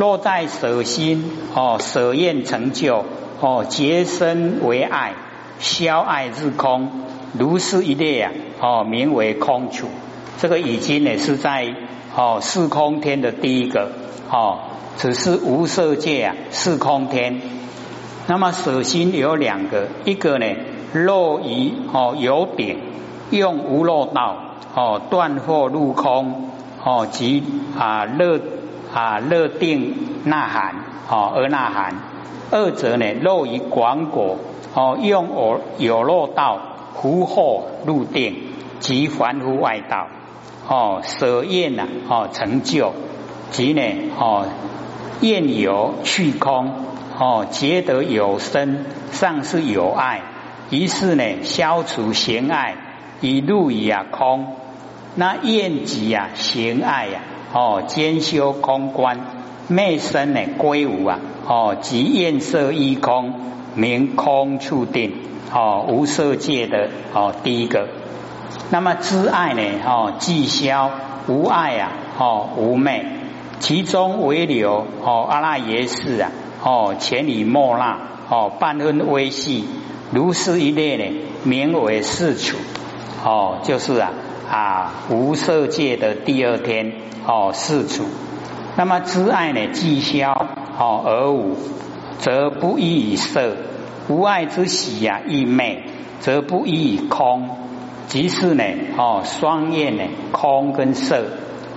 落在舍心哦，舍愿成就哦，结身为爱，消爱日空，如是一列啊哦，名为空处。这个已经呢是在哦四空天的第一个哦，只是无色界啊四空天。那么舍心有两个，一个呢若于哦有顶，用无漏道哦断惑入空哦即啊乐啊乐定呐喊哦而呐喊。二者呢若于广果哦用我有漏道福祸入定即凡夫外道哦舍愿呐哦成就即呢哦愿有去空。哦，觉得有生，尚是有爱，于是呢，消除嫌爱，以入于啊空。那厌极啊，嫌爱呀，哦，兼修空观，昧身呢归无啊，哦，即厌色一空，明空处定，哦，无色界的哦第一个。那么知爱呢，哦，既消无爱啊，哦，无昧，其中为流，哦，阿赖耶识啊。哦，前里莫那哦，半分微细，如是一列呢，名为四处哦，就是啊啊无色界的第二天哦，四处。那么知爱呢，既消哦而无，则不依以色；无爱之喜呀，亦昧，则不依以空。即是呢哦，双业呢，空跟色，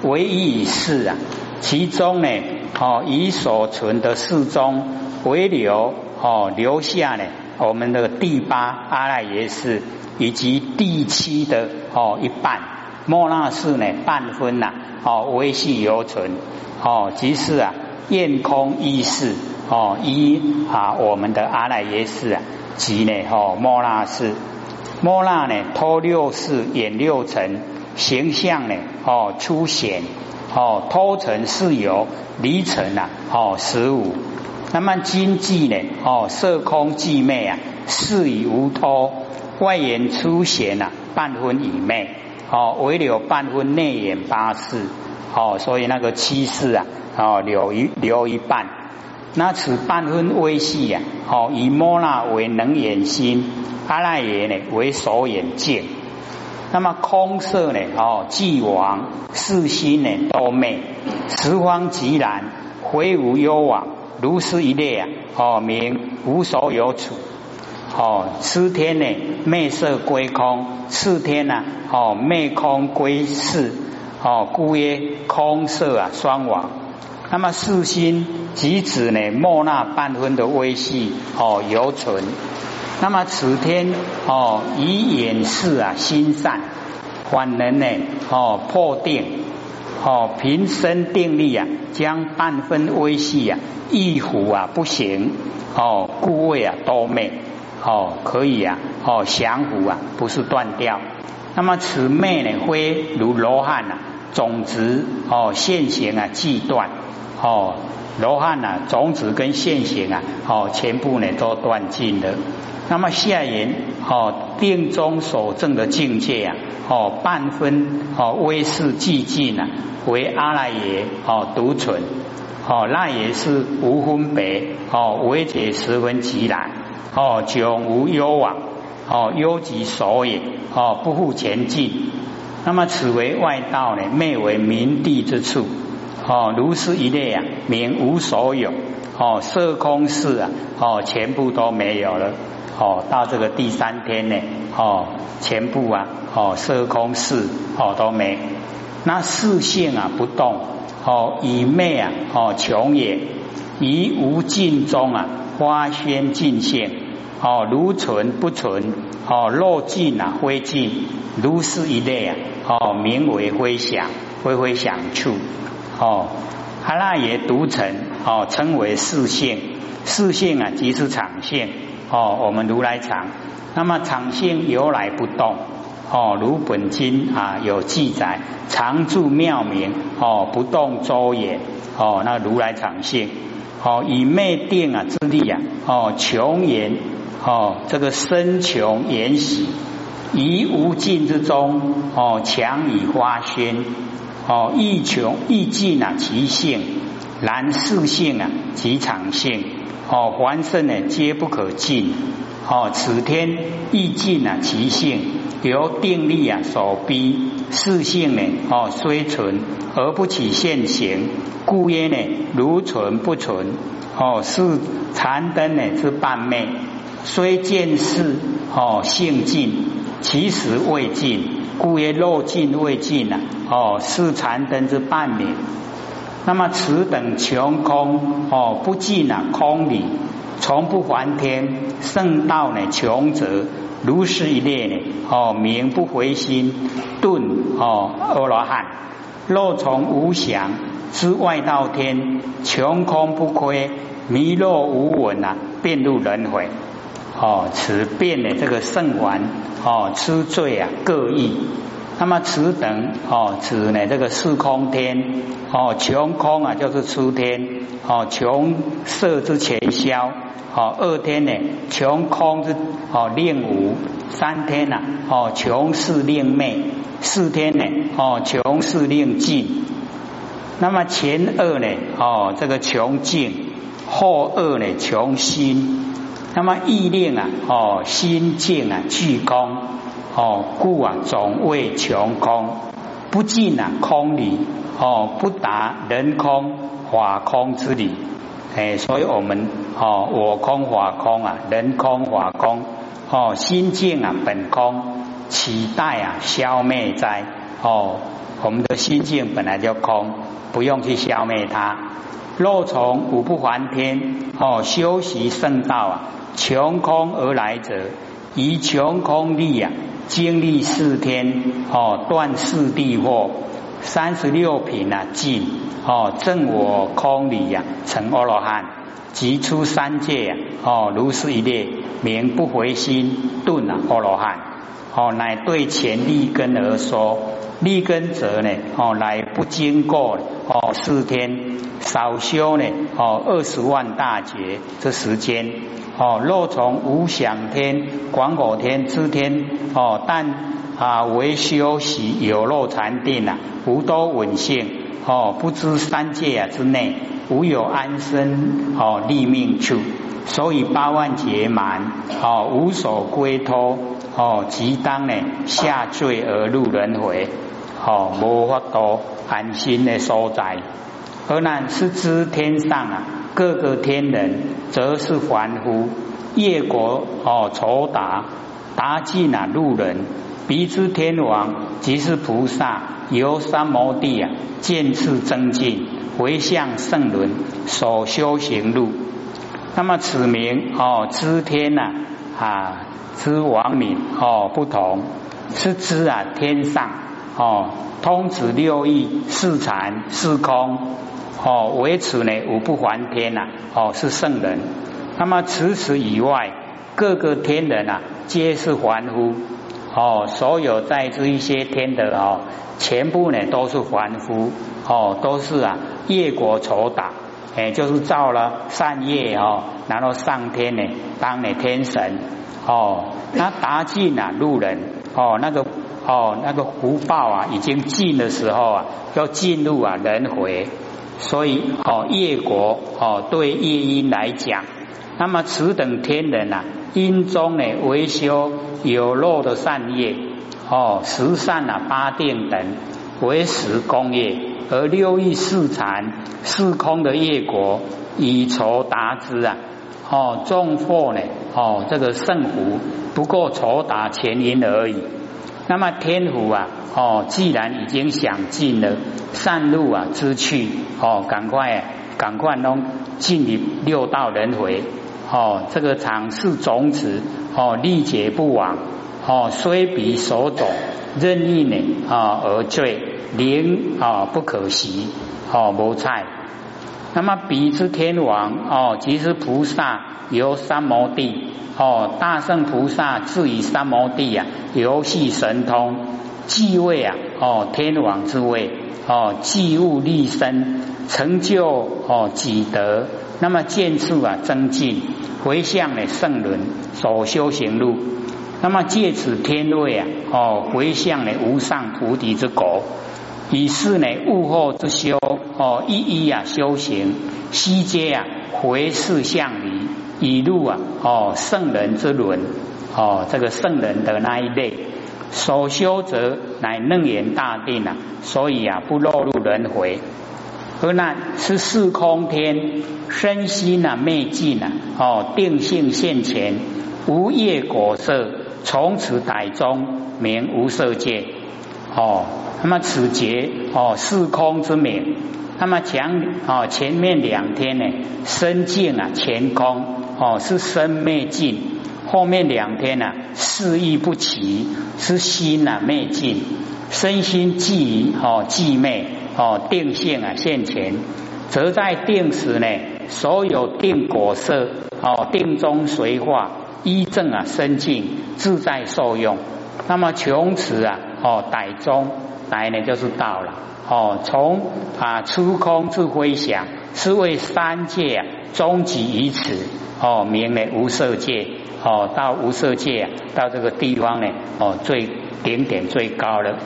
唯一以事啊，其中呢。哦，以所存的四中为留哦，留下呢我们的第八阿赖耶识以及第七的哦一半莫那识呢半分呐哦微细犹存哦，即是啊验空意识哦一啊我们的阿赖耶识啊即呢哦莫那识莫那呢托六识演六尘形象呢哦出显。哦，偷尘是由离尘呐，哦十五。那么经济呢？哦，色空寂昧啊，事以无托外缘出显呐，半分以昧。哦，唯留半分内眼八事。哦，所以那个七事啊，哦留一留一半。那此半分微细呀，哦以摩那为能眼心，阿赖耶呢为所眼见。那么空色呢？哦，既往四心呢都昧，十方极然，回无忧往，如是一列啊！哦，名无所有处。哦，次天呢，昧色归空；次天呢，哦，昧空归四。哦，故曰空色啊，双往。那么四心即指呢，莫那半分的微细哦，犹存。那么此天哦，以眼视啊，心善，反能呢哦破定哦平生定力啊，将半分微细啊一糊啊不行哦故谓啊多昧哦可以啊哦降伏啊不是断掉。那么此灭呢，非如罗汉啊种子哦现行啊即断哦罗汉呐种子跟现行啊哦全部呢都断尽了。那么下言哦，定中所证的境界啊，哦半分哦微视寂静啊，为阿赖耶哦独存哦，那也是无分别哦，为解十分极难哦，永无忧往哦，忧即所也哦，不复前进。那么此为外道呢，昧为明地之处。哦，如是一类啊，名无所有。哦，色空事啊哦，全部都没有了。哦，到这个第三天呢，哦，全部啊，哦，色空事哦都没，那四性啊不动，哦，以昧啊，哦，穷也，以无尽中啊，花轩尽现，哦，如存不存，哦，若尽啊，灰尽，如是一类啊，哦，名为灰响，灰灰响处，哦，阿那也独成，哦，称为四性，四性啊，即是常性。哦，我们如来常，那么常性由来不动。哦，如本经啊有记载，常住妙明。哦，不动周也。哦，那如来常性。哦，以昧定啊之力啊。哦，穷言。哦，这个身穷言喜，于无尽之中。哦，强以花宣。哦，亦穷亦尽啊其性。然事性啊及常性哦，凡圣呢皆不可尽哦，此天亦尽啊其性，由定力啊所逼，事性呢哦虽存而不起现行，故曰呢如存不存哦，是残灯呢之半昧，虽见事哦性尽，其实未尽。故曰肉尽未尽呐，哦，是残灯之半灭。那么此等穷空哦，不尽啊，空理从不还天，圣道呢穷则如是一列呢，哦，名不回心顿哦，阿罗汉若从无想之外道天，穷空不亏，迷若无闻呐，便入轮回。哦，此变的这个圣环哦，吃罪啊各异。那么此等哦，指呢这个四空天哦，穷空啊就是出天哦，穷色之前消哦，二天呢穷空之哦令无，三天呐哦穷事令昧，四天呢哦穷事令尽。那么前二呢哦这个穷尽，后二呢穷心。那么意念啊，哦，心境啊，具空，哦，故啊，总谓穷空，不尽啊，空理，哦，不达人空法空之理，哎，所以我们哦，我空法空啊，人空法空，哦，心境啊，本空，期待啊，消灭灾，哦，我们的心境本来就空，不用去消灭它。若从五不还天，哦，修习圣道啊。穷空而来者，以穷空力啊，经历四天哦，断四地惑，三十六品啊尽哦，证我空理呀，成阿罗汉，即出三界啊哦，如是一列名不回心顿啊阿罗汉哦，乃对前立根而说，立根者呢哦，乃不经过哦四天，少修呢哦二十万大劫这时间。哦，若从无想天、广果天、知天哦，但啊为修习有漏禅定啊，无多稳性哦，不知三界啊之内无有安身哦立命处，所以八万劫满哦无所归托哦，即当呢下坠而入轮回哦，无法度安心的所在，而乃是知天上啊。各个天人则是凡夫，业国哦，酬达达尽啊，路人彼之天王即是菩萨，由三摩地啊，渐次增进，回向圣轮所修行路。那么此名哦，知天呐啊，知王名哦不同，是知啊天上。哦，通指六义四禅四空。哦，为此呢，五不还天呐，哦是圣人。那么除此以外，各个天人啊，皆是凡夫。哦，所有在这一些天的哦，全部呢都是凡夫。哦，都是啊业果酬打，哎，就是造了善业哦，然后上天呢当了天神。哦，那达尽啊路人，哦那个哦那个福报啊已经尽的时候啊，要进入啊轮回。所以哦，业果哦，对业因来讲，那么此等天人啊，因中呢维修有漏的善业哦，十善啊八定等为十功业，而六欲四禅四空的业果以酬达之啊哦，众祸呢哦，这个圣福不过酬达前因而已。那么天福啊，哦，既然已经想尽了善路啊之去，哦，赶快赶快弄进入六道轮回，哦，这个常是种子，哦，历劫不亡，哦，虽彼所种，任意呢啊而坠，灵啊不可惜，哦，无菜。那么彼之天王，哦，即是菩萨由三摩地。哦，大圣菩萨至于三摩地呀，游戏神通，继位啊，哦，天王之位，哦，继物立身，成就哦己德，那么见处啊增进，回向呢圣轮所修行路，那么借此天位啊，哦，回向呢无上菩提之果，以是呢物后之修哦，一一啊修行，悉皆啊回事向离，以入啊哦圣人之轮哦，这个圣人的那一类所修则乃楞严大定啊，所以啊不落入轮回。何难是四空天身心啊昧尽啊哦定性现前无业果色，从此逮中名无色界哦。那么此节哦，四空之名。那么讲哦，前面两天呢，身净啊，前空哦是身灭尽；后面两天呢，事意不齐，是心啊灭尽，身心寂哦寂灭哦定性啊现前，则在定时呢，所有定果色哦定中随化依正啊身净自在受用。那么穷此啊哦歹中。来呢，就是到了哦。从啊出空至飞翔，是为三界啊终极于此哦，名为无色界哦。到无色界，到这个地方呢哦，最顶点最高了。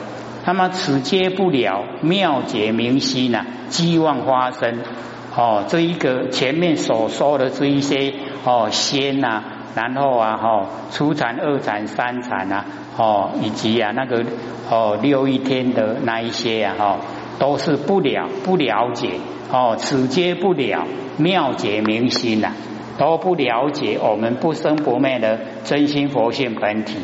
那么此皆不了妙解明心呐，希望发生哦。这一个前面所说的这一些哦仙呐。然后啊，哈，初禅、二禅、三禅啊，哦，以及啊那个哦六一天的那一些啊，哈，都是不了不了解哦，此皆不了妙解明心呐，都不了解我们不生不灭的真心佛性本体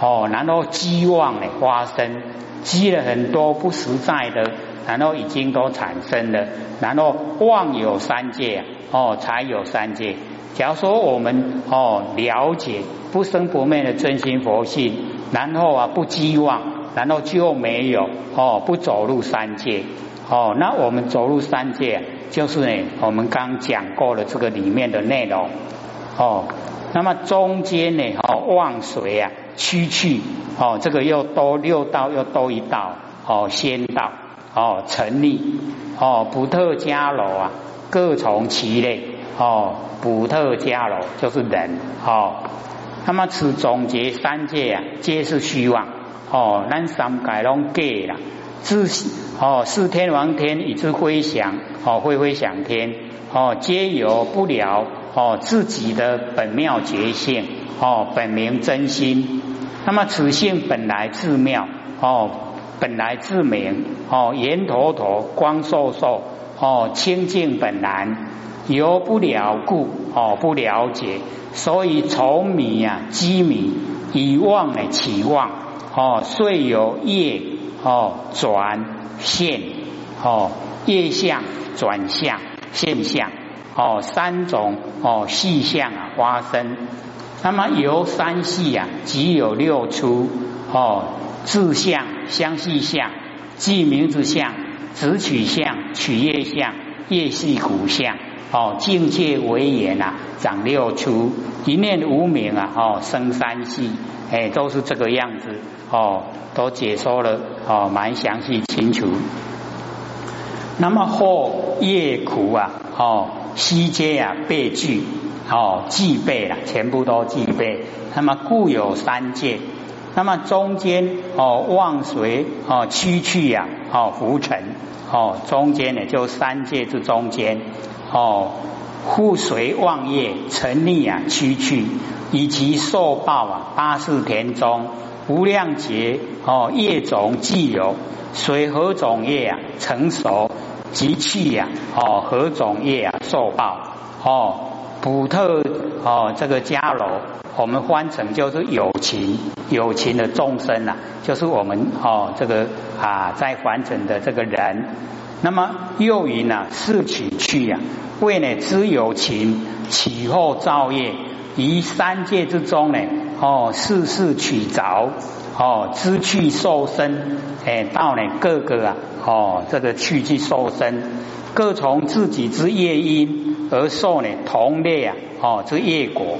哦，然后希望的发生，积了很多不实在的，然后已经都产生了，然后妄有三界哦，才有三界。假如说我们哦了解不生不灭的真心佛性，然后啊不寄望，然后就没有哦不走入三界哦，那我们走入三界就是呢我们刚讲过的这个里面的内容哦，那么中间呢哦望水啊区去哦这个又多六道又多一道哦仙道哦成立哦不特伽罗啊各从其类。哦，普特迦罗就是人哦。那么此总结三界啊，皆是虚妄哦。那三界拢假啦，自哦是天王天以之飞翔哦，飞飞翔天哦，皆有不了哦自己的本妙觉性哦，本名真心。那么此性本来自妙哦，本来自明哦，圆坨坨光烁烁哦，清净本然。由不了故哦，不了解，所以从迷啊积迷，以妄呢起妄哦，遂有业哦转现哦业相转相现象哦三种哦细相啊发生。那么由三系啊，即有六出哦自相相系相，即名字相、直取相、取业相、业系骨相。哦，境界为言啊，长六出，一念无名啊，哦，生三系，哎，都是这个样子，哦，都解说了，哦，蛮详细清楚。那么后业苦啊，哦，悉皆啊被具，哦，具备了，全部都具备。那么故有三界，那么中间哦，望随哦，区去呀，哦，浮沉，哦，中间呢，就三界之中间。哦，护随望业成立啊，区去以及受报啊，八世田中无量劫哦，业种既有，随何种业啊成熟即去呀？哦，何种业啊受报？哦，普特哦，这个迦罗，我们翻成就是友情友情的众生呐，就是我们哦，这个啊，在凡尘的这个人。那么又云呢？四取去呀，为呢知有情起后造业，于三界之中呢，哦，事事取着，哦，知去受身，哎，到呢各个啊，哦，这个去去受身，各从自己之业因而受呢同类啊，哦，之业果。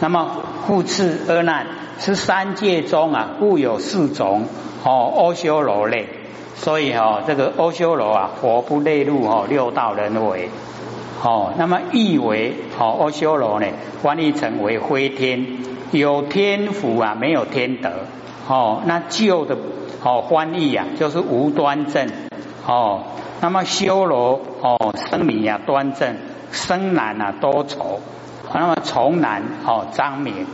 那么复次阿难，是三界中啊，故有四种哦，阿修罗类。所以哈，这个阿修罗啊，佛不内入哈六道轮回，哦，那么意为哦阿修罗呢，翻译成为灰天，有天福啊，没有天德，哦，那旧的哦，翻译啊，就是无端正哦。那么修罗哦，生明啊端正，生男啊多愁。那么从男哦张明。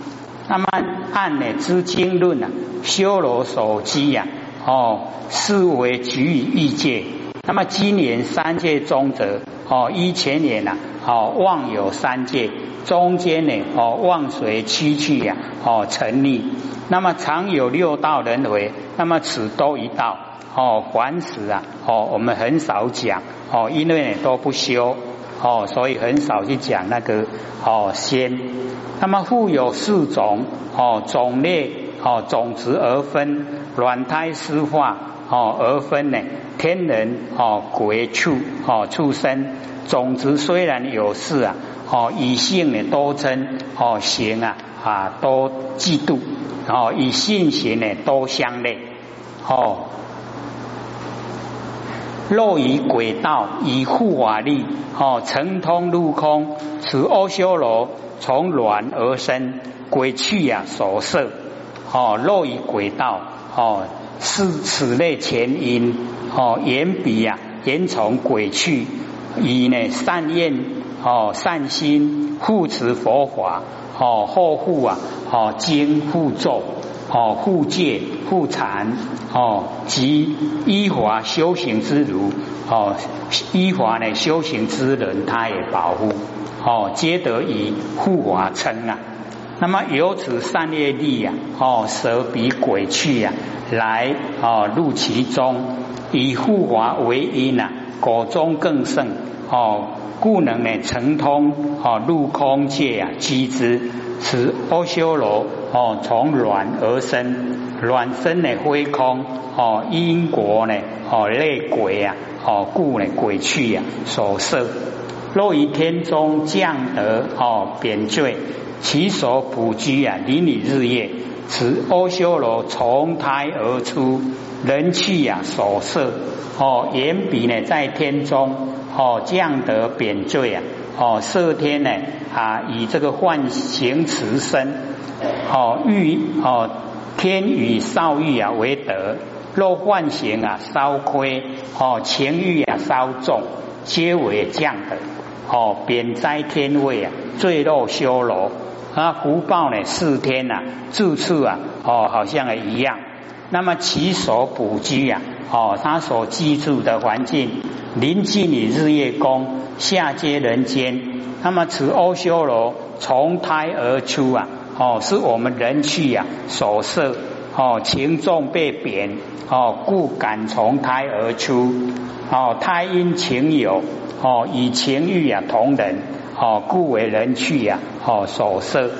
那么按呢知经论啊，修罗所积呀哦，是为举于欲界。那么今年三界中则哦，一前年呐哦，妄有三界，中间呢哦，妄随七去呀哦，成立。那么常有六道轮回，那么此多一道哦，凡此啊哦，我们很少讲哦，因为都不修哦，所以很少去讲那个哦仙。那么复有四种哦，种类哦，种子而分，卵胎湿化哦而分呢，天人哦，鬼畜哦，畜生种子虽然有事啊哦，以性呢多称哦，行啊啊多嫉妒。哦，以性行呢多相类哦，若以轨道以护法力哦，成通入空，此阿修罗从卵而生，鬼去呀所摄哦，若以轨道哦，是此类前因哦，言比呀言从鬼去，以呢善愿哦善心护持佛法。哦，护护啊，哦，经护咒，哦，护戒护禅，哦，及依法修行之如，哦，依法呢修行之人，他也保护，哦，皆得以护法称啊。那么由此善业力呀，哦，舍彼鬼去呀，来哦入其中，以护法为因呐，果中更胜，哦。故能呢成通哦入空界啊机之，此阿修罗哦从卵而生，卵生呢非空哦因果呢哦类鬼啊哦故呢鬼去呀所摄，若于天中降得哦贬罪，其所普居啊离你日夜，此阿修罗从胎而出，人去呀所摄哦言比呢在天中。哦，降得贬罪啊！哦，色天呢啊，以这个幻形持身，哦欲哦天与少欲啊为德，若幻形啊稍亏，哦情欲啊稍重，皆为降的。哦贬灾天位啊，坠落修罗啊，福报呢四天呐，住处啊哦好像也一样。那么其所补居啊，哦他所居住的环境。临近你日月宫，下接人间。那么此阿修罗从胎而出啊，哦，是我们人去呀所设哦，情重被贬哦，故敢从胎而出哦，胎因情有哦，以情欲啊同人哦，故为人去呀哦所设。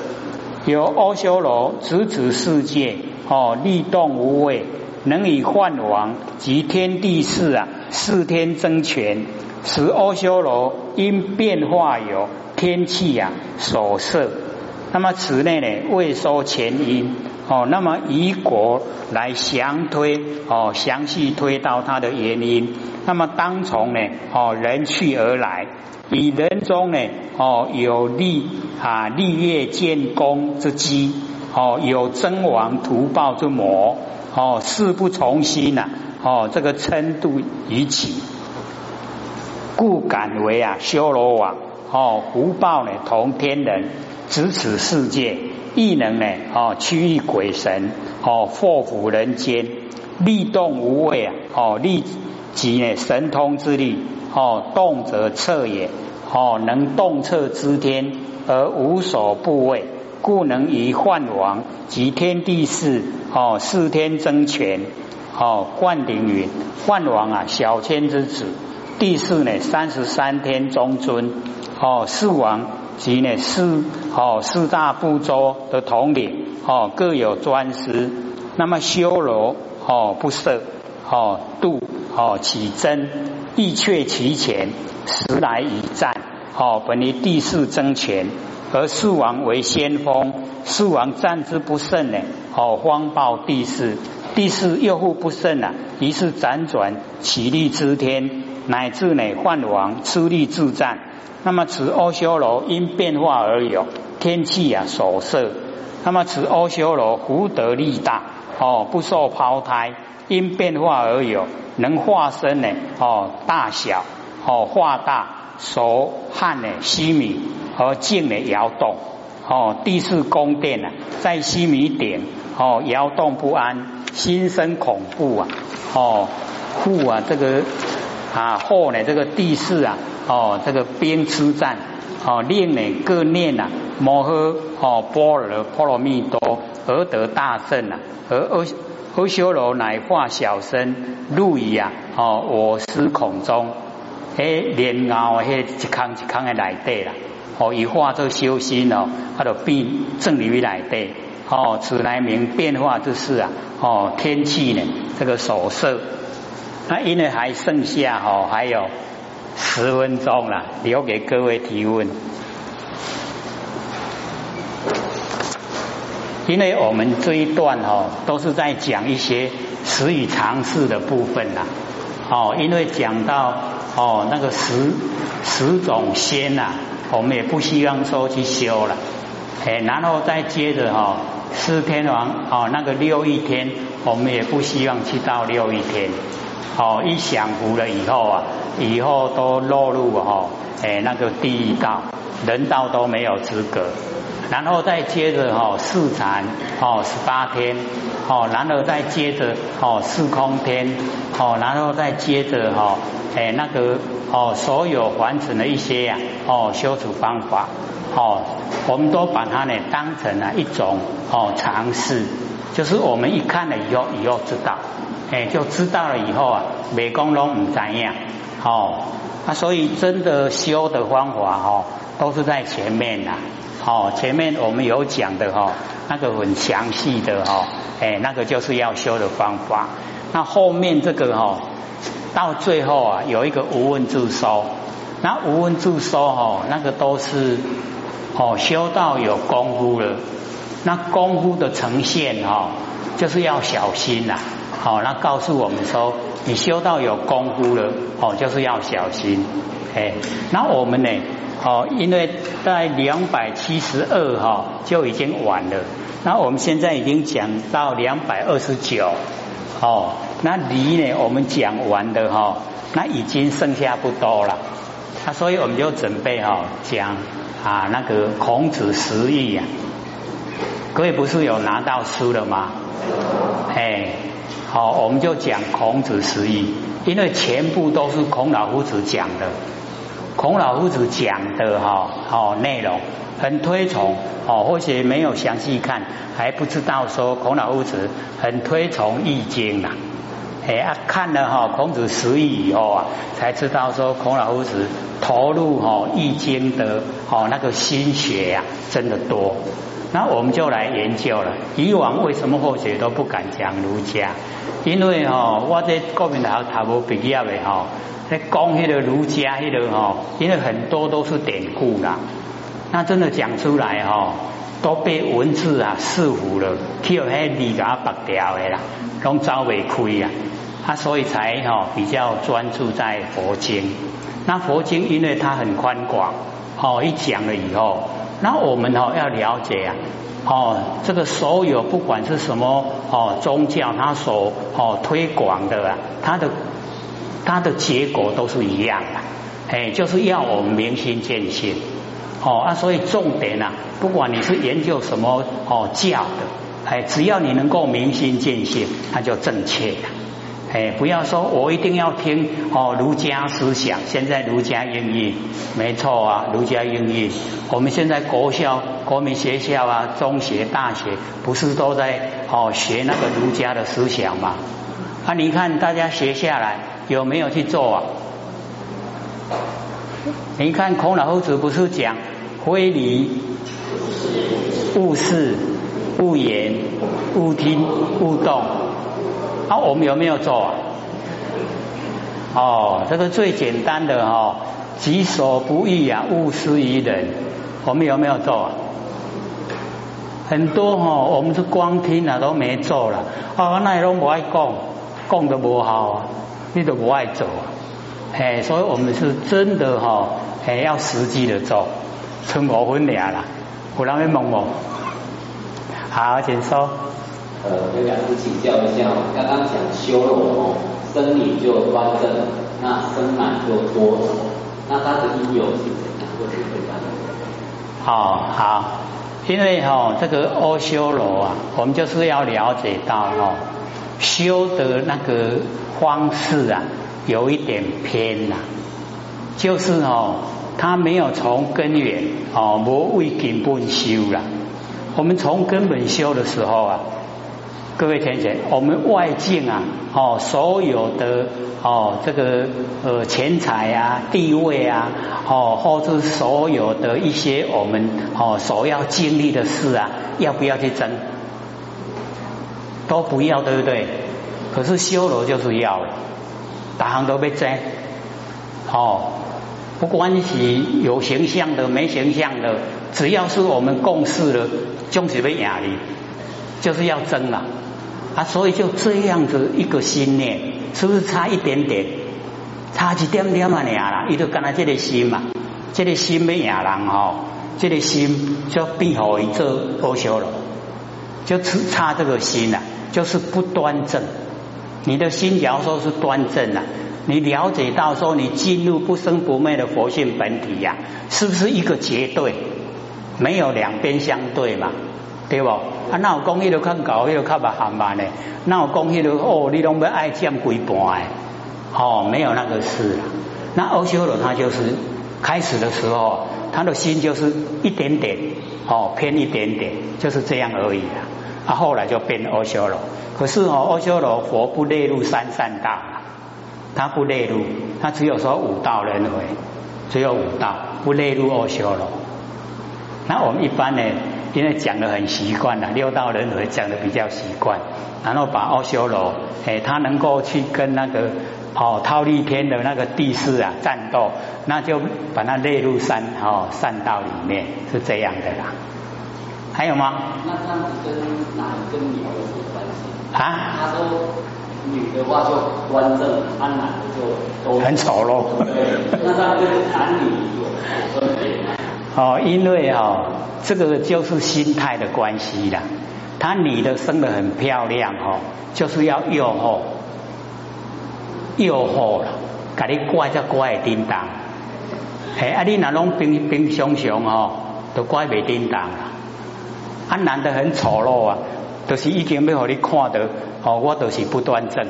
有阿修罗直指世界哦，力动无畏。能以幻王及天地事啊，四天争权，使阿修罗因变化有天气啊所摄。那么此内呢未说前因哦，那么以果来详推哦，详细推到它的原因。那么当从呢哦人去而来，以人中呢哦有立啊立业建功之机哦，有争王图报之魔。哦，事不从心呐！哦，这个称度已起，故敢为啊修罗王。哦，福报呢同天人，执此世界，亦能呢哦驱役鬼神，哦祸福人间，力动无畏啊！哦力即呢神通之力，哦动则测也，哦能动测之天而无所不畏。故能以幻王及天地事哦，四天争权哦。冠顶云：幻王啊，小天之子；第四呢，三十三天中尊哦。四王及呢四哦四大部洲的统领哦，各有专司。那么修罗哦不赦哦度哦起真意却其前，时来以战哦。本于地四争权。而四王为先锋，四王战之不胜呢，哦，荒暴地势，地势又复不胜啊，于是辗转起立之天，乃至呢幻王出力自战。那么此阿修罗因变化而有天气啊所摄，那么此阿修罗福德力大，哦，不受抛胎，因变化而有，能化身呢哦大小哦化大手汗呢西米和静呢摇动。哦第四宫殿啊在西米顶哦摇动不安心生恐怖啊。哦护啊这个啊后呢这个地势啊哦这个边吃战哦令呢各念啊摩诃哦波罗波罗蜜多而得大圣啊而阿阿修罗乃化小身入于啊哦我思孔中迄莲藕迄一空一空的内地啦哦一化做修心哦他就变正于内地哦此来名变化之事啊哦天气呢这个所色那因为还剩下哦还有十分钟了留给各位提问。因为我们这一段哦，都是在讲一些实语常识的部分啦，哦，因为讲到哦那个十十种仙呐，我们也不希望说去修了，哎，然后再接着哈四天王哦那个六一天，我们也不希望去到六一天，哦，一享福了以后啊，以后都落入哈哎那个地狱道，人道都没有资格。然后再接着哈四禅哦十八天哦，然后再接着哦四空天哦，然后再接着哈哎那个哦所有完成的一些呀哦修持方法哦，我们都把它呢当成了一种哦尝试，就是我们一看了以后以后知道哎就知道了以后啊美工都唔怎样哦啊所以真的修的方法哦都是在前面呐。哦，前面我们有讲的哈，那个很详细的哈，哎，那个就是要修的方法。那后面这个哈，到最后啊，有一个无问自收。那无问自收哈，那个都是哦，修到有功夫了。那功夫的呈现哈，就是要小心呐。好，那告诉我们说，你修到有功夫了，哦，就是要小心。哎，那我们呢？哦，因为在两百七十二哈就已经完了，那我们现在已经讲到两百二十九，哦，那离呢我们讲完的哈，那已经剩下不多了，那所以我们就准备哈讲啊那个孔子十义呀，各位不是有拿到书了吗？哎，好，我们就讲孔子十义，因为全部都是孔老夫子讲的。孔老夫子讲的哈哦内容很推崇哦，或许没有详细看还不知道说孔老夫子很推崇易经呐，哎啊看了哈孔子十义以后啊，才知道说孔老夫子投入哈易经的哦那个心血呀真的多，那我们就来研究了。以往为什么或许都不敢讲儒家？因为哈我在国民大学读无毕业的哈。在讲迄个儒家迄个吼，因为很多都是典故啦，那真的讲出来吼，都被文字啊束缚了，去有迄字甲拔掉的啦，拢走未开啊，啊所以才吼比较专注在佛经。那佛经因为它很宽广，哦一讲了以后，那我们哦要了解啊，哦这个所有不管是什么哦宗教，它所哦推广的啊，它的。它的结果都是一样的，哎，就是要我们明心见性，哦啊，所以重点啊，不管你是研究什么哦教的，哎，只要你能够明心见性，那就正确的，哎，不要说我一定要听哦儒家思想，现在儒家英语没错啊，儒家英语，我们现在国校、国民学校啊、中学、大学，不是都在哦学那个儒家的思想吗？啊，你看大家学下来。有没有去做啊？你看孔老夫子不是讲非礼、勿视、勿言、勿听、勿动，啊，我们有没有做啊？哦，这个最简单的哈，己所不欲啊，勿施于人，我们有没有做啊？很多哈，我们是光听了都没做了，哦，那都不爱讲，讲都不好。你都不爱做啊，哎，所以我们是真的哈，哎，要实际的做，春五分俩啦，有人要问我，好，请说。呃，跟讲师请教一下，刚刚讲修罗哦，生理就端正，那生满就多，那它的因由是怎样？或者会这样？好好，因为哈这个阿修罗啊，我们就是要了解到哈修的那个方式啊，有一点偏呐，就是哦，他没有从根源哦，无为根本修了。我们从根本修的时候啊。各位同学，我们外境啊，哦，所有的哦，这个呃钱财啊、地位啊，哦，或者所有的一些我们哦所要经历的事啊，要不要去争？都不要，对不对？可是修罗就是要了，大行都被争。哦，不管是有形象的、没形象的，只要是我们共事了，就是被压力，就是要争了。啊所以就这样子一个心念，是不是差一点点？差一点点嘛，俩啦，伊就跟他这个心嘛，这个心没亚人吼，这个心就变好一做阿修罗，就只差这个心呐，就是不端正。你的心假如说是端正了，你了解到说你进入不生不灭的佛性本体呀，是不是一个绝对？没有两边相对嘛？对不？啊，那有讲迄个较高，迄个较白含慢的，那有讲迄个哦，你拢要爱占几半的，哦，没有那个事啦。那欧修罗他就是开始的时候，他的心就是一点点，哦，偏一点点，就是这样而已啦。啊，后来就变欧修罗。可是哦，欧修罗佛不列入三善道，他不列入，他只有说五道轮回，只有五道不列入欧修罗。那我们一般呢？因为讲的很习惯了，六道轮回讲的比较习惯，然后把阿修罗，哎，他能够去跟那个哦忉利天的那个地势啊战斗，那就把它列入三哦善道里面，是这样的啦。还有吗？那这样子跟男跟女有什么关系？啊？他说女的话就端正，他男的就都很丑陋。那他跟男女有分别吗？哦，因为哦，这个就是心态的关系啦。他女的生得很漂亮哦，就是要诱惑，诱惑了，给你乖就乖会叮当。嘿，啊，你那拢冰冰熊熊哦，都乖袂叮当啦。啊，男的很丑陋啊，都是已经要让你看到哦，我都是不端正。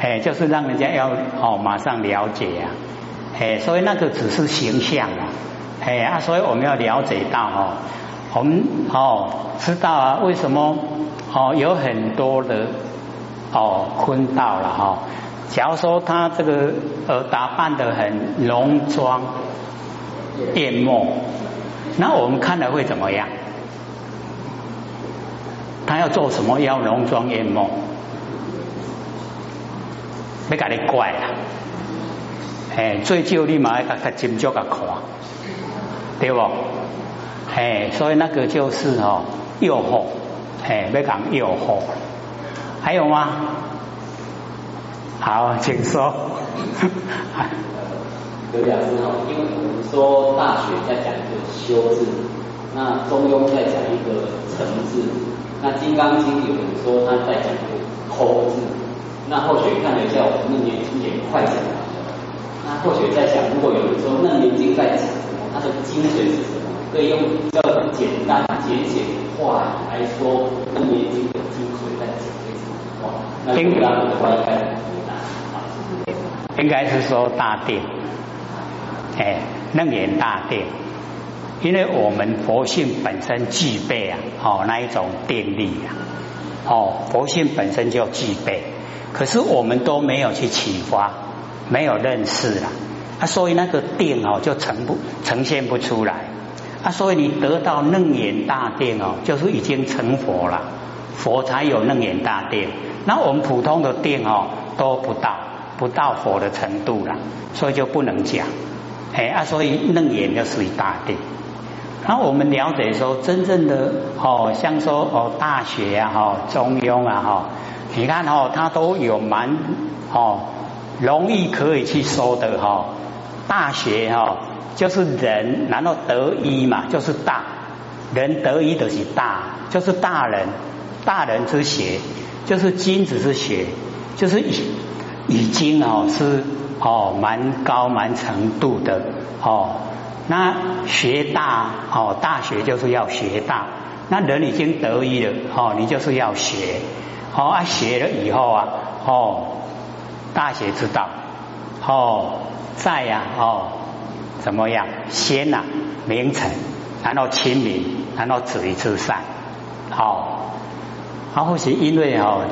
哎，就是让人家要哦马上了解啊。哎，所以那个只是形象啊。哎啊，所以我们要了解到哦，我们哦知道啊，为什么哦有很多的哦坤道了哈。假如说他这个呃打扮的很浓妆艳抹，那我们看了会怎么样？他要做什么要浓妆艳抹？没给你怪啊！哎，最少你嘛要甲他斟酌个看。对不？哎，所以那个就是哦，诱惑，哎，要讲诱惑。还有吗？好，请说。刘老师哦，因为我们说大学在讲一个修字，那中庸在讲一个成字，那金刚经有人说他在讲一个空字，那或许看了一下我们那年经也快讲完了，那或许在想，如果有人说那年经在讲。它的精髓是什么？可以用比较简单、简简的话来说，《楞严经》的精髓在讲些什么话？那应该的话应该怎么答？应该是说大定，哎，楞严大定，因为我们佛性本身具备啊，哦那一种定力啊，哦佛性本身就具备，可是我们都没有去启发，没有认识了。啊，啊所以那个定哦，就呈不呈现不出来。啊，所以你得到楞严大定哦，就是已经成佛了，佛才有楞严大定。那我们普通的定哦，都不到，不到佛的程度了，所以就不能讲。哎啊，所以楞严就属于大定。然后我们了解说，真正的哦，像说哦，大学啊，哈，中庸啊，哈，你看哦，它都有蛮哦，容易可以去说的哈。大学哈，就是人，然后得一嘛，就是大人得一的是大，就是大人大人之学，就是君子之学，就是已已经哦是哦蛮高蛮程度的哦。那学大哦，大学就是要学大。那人已经得意了哦，你就是要学哦啊，学了以后啊哦，大学之道哦，在呀哦，怎么样？先呐名臣，然后亲民，然后止于至善。好，啊，或许因为哦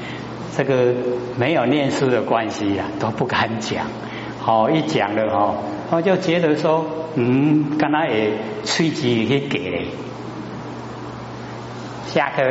这个没有念书的关系呀，都不敢讲。哦，一讲了哦，我就觉得说，嗯，刚才也吹机去给嘞。下课。